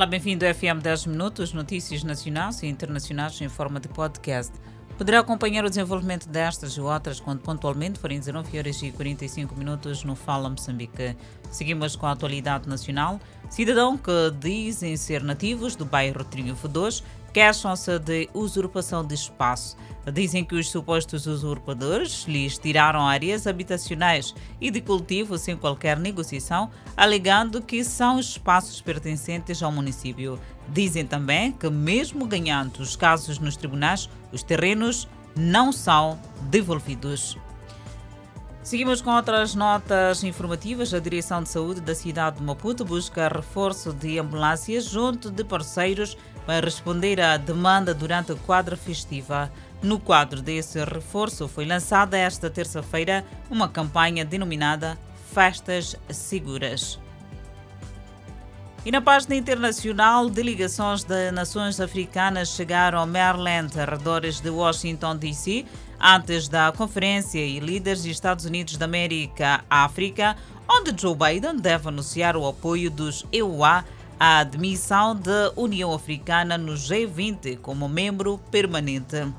Olá, bem-vindo ao FM 10 Minutos, notícias nacionais e internacionais em forma de podcast. Poderá acompanhar o desenvolvimento destas e outras quando pontualmente forem 19 horas e 45 minutos no Fala Moçambique. Seguimos com a atualidade nacional. Cidadão que dizem ser nativos do bairro Triunfo 2 queixam-se de usurpação de espaço. Dizem que os supostos usurpadores lhes tiraram áreas habitacionais e de cultivo sem qualquer negociação, alegando que são espaços pertencentes ao município. Dizem também que, mesmo ganhando os casos nos tribunais, os terrenos não são devolvidos. Seguimos com outras notas informativas. A Direção de Saúde da cidade de Maputo busca reforço de ambulâncias junto de parceiros para responder à demanda durante a quadra festiva. No quadro desse reforço, foi lançada esta terça-feira uma campanha denominada Festas Seguras. E na página internacional, delegações de nações africanas chegaram ao Maryland, arredores de Washington, D.C., antes da conferência e líderes dos Estados Unidos da América África, onde Joe Biden deve anunciar o apoio dos EUA à admissão da União Africana no G20 como membro permanente.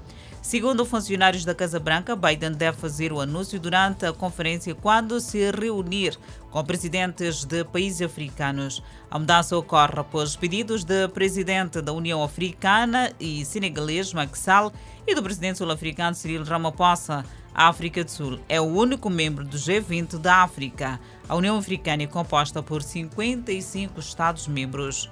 Segundo funcionários da Casa Branca, Biden deve fazer o anúncio durante a conferência quando se reunir com presidentes de países africanos. A mudança ocorre após pedidos do presidente da União Africana e senegalês Macky Sall e do presidente sul-africano Cyril Ramaphosa. A África do Sul é o único membro do G20 da África. A União Africana é composta por 55 Estados-membros.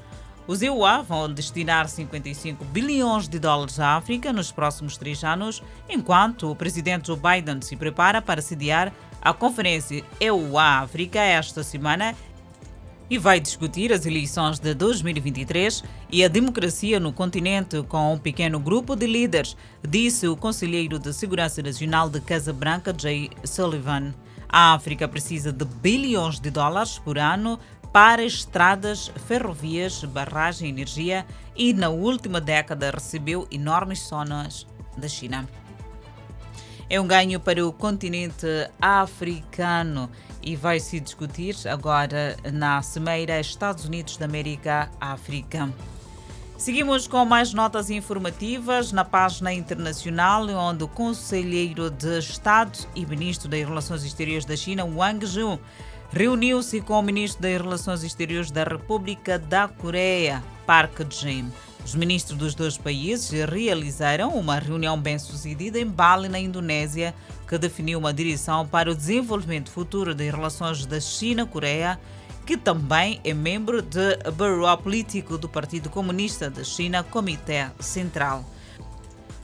Os EUA vão destinar 55 bilhões de dólares à África nos próximos três anos, enquanto o presidente Joe Biden se prepara para sediar a conferência EUA-África esta semana e vai discutir as eleições de 2023 e a democracia no continente com um pequeno grupo de líderes, disse o conselheiro de Segurança Nacional de Casa Branca, Jay Sullivan. A África precisa de bilhões de dólares por ano para estradas, ferrovias, barragem e energia e na última década recebeu enormes sonas da China. É um ganho para o continente africano e vai se discutir agora na Cimeira Estados Unidos da América África. Seguimos com mais notas informativas na página internacional, onde o conselheiro de Estado e ministro das Relações Exteriores da China, Wang Jun, reuniu-se com o ministro das Relações Exteriores da República da Coreia, Park Jin. Os ministros dos dois países realizaram uma reunião bem-sucedida em Bali, na Indonésia, que definiu uma direção para o desenvolvimento futuro das relações da China-Coreia, que também é membro do Bureau Político do Partido Comunista da China, Comitê Central.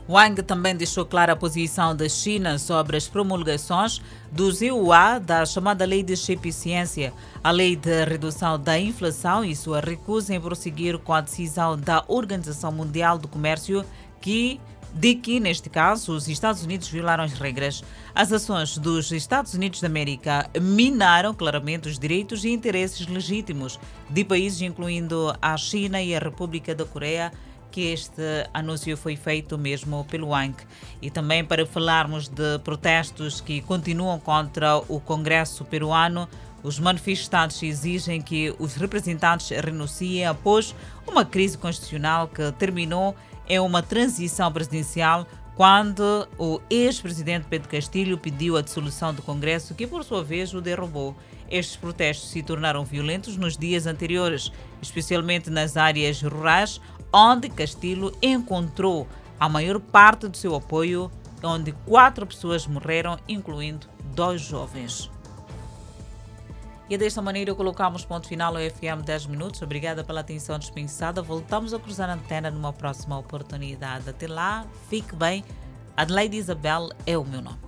Wang também deixou clara a posição da China sobre as promulgações dos EUA da chamada Lei de Eficiência, a Lei de Redução da Inflação e sua recusa em prosseguir com a decisão da Organização Mundial do Comércio que de que, neste caso, os Estados Unidos violaram as regras. As ações dos Estados Unidos da América minaram claramente os direitos e interesses legítimos de países incluindo a China e a República da Coreia que este anúncio foi feito mesmo pelo ANC. E também para falarmos de protestos que continuam contra o Congresso peruano, os manifestantes exigem que os representantes renunciem após uma crise constitucional que terminou em uma transição presidencial quando o ex-presidente Pedro Castilho pediu a dissolução do Congresso, que por sua vez o derrubou. Estes protestos se tornaram violentos nos dias anteriores, especialmente nas áreas rurais, onde Castilho encontrou a maior parte do seu apoio, onde quatro pessoas morreram, incluindo dois jovens. E desta maneira colocamos ponto final ao FM 10 minutos. Obrigada pela atenção dispensada. Voltamos a cruzar a antena numa próxima oportunidade. Até lá, fique bem. Adelaide Isabel é o meu nome.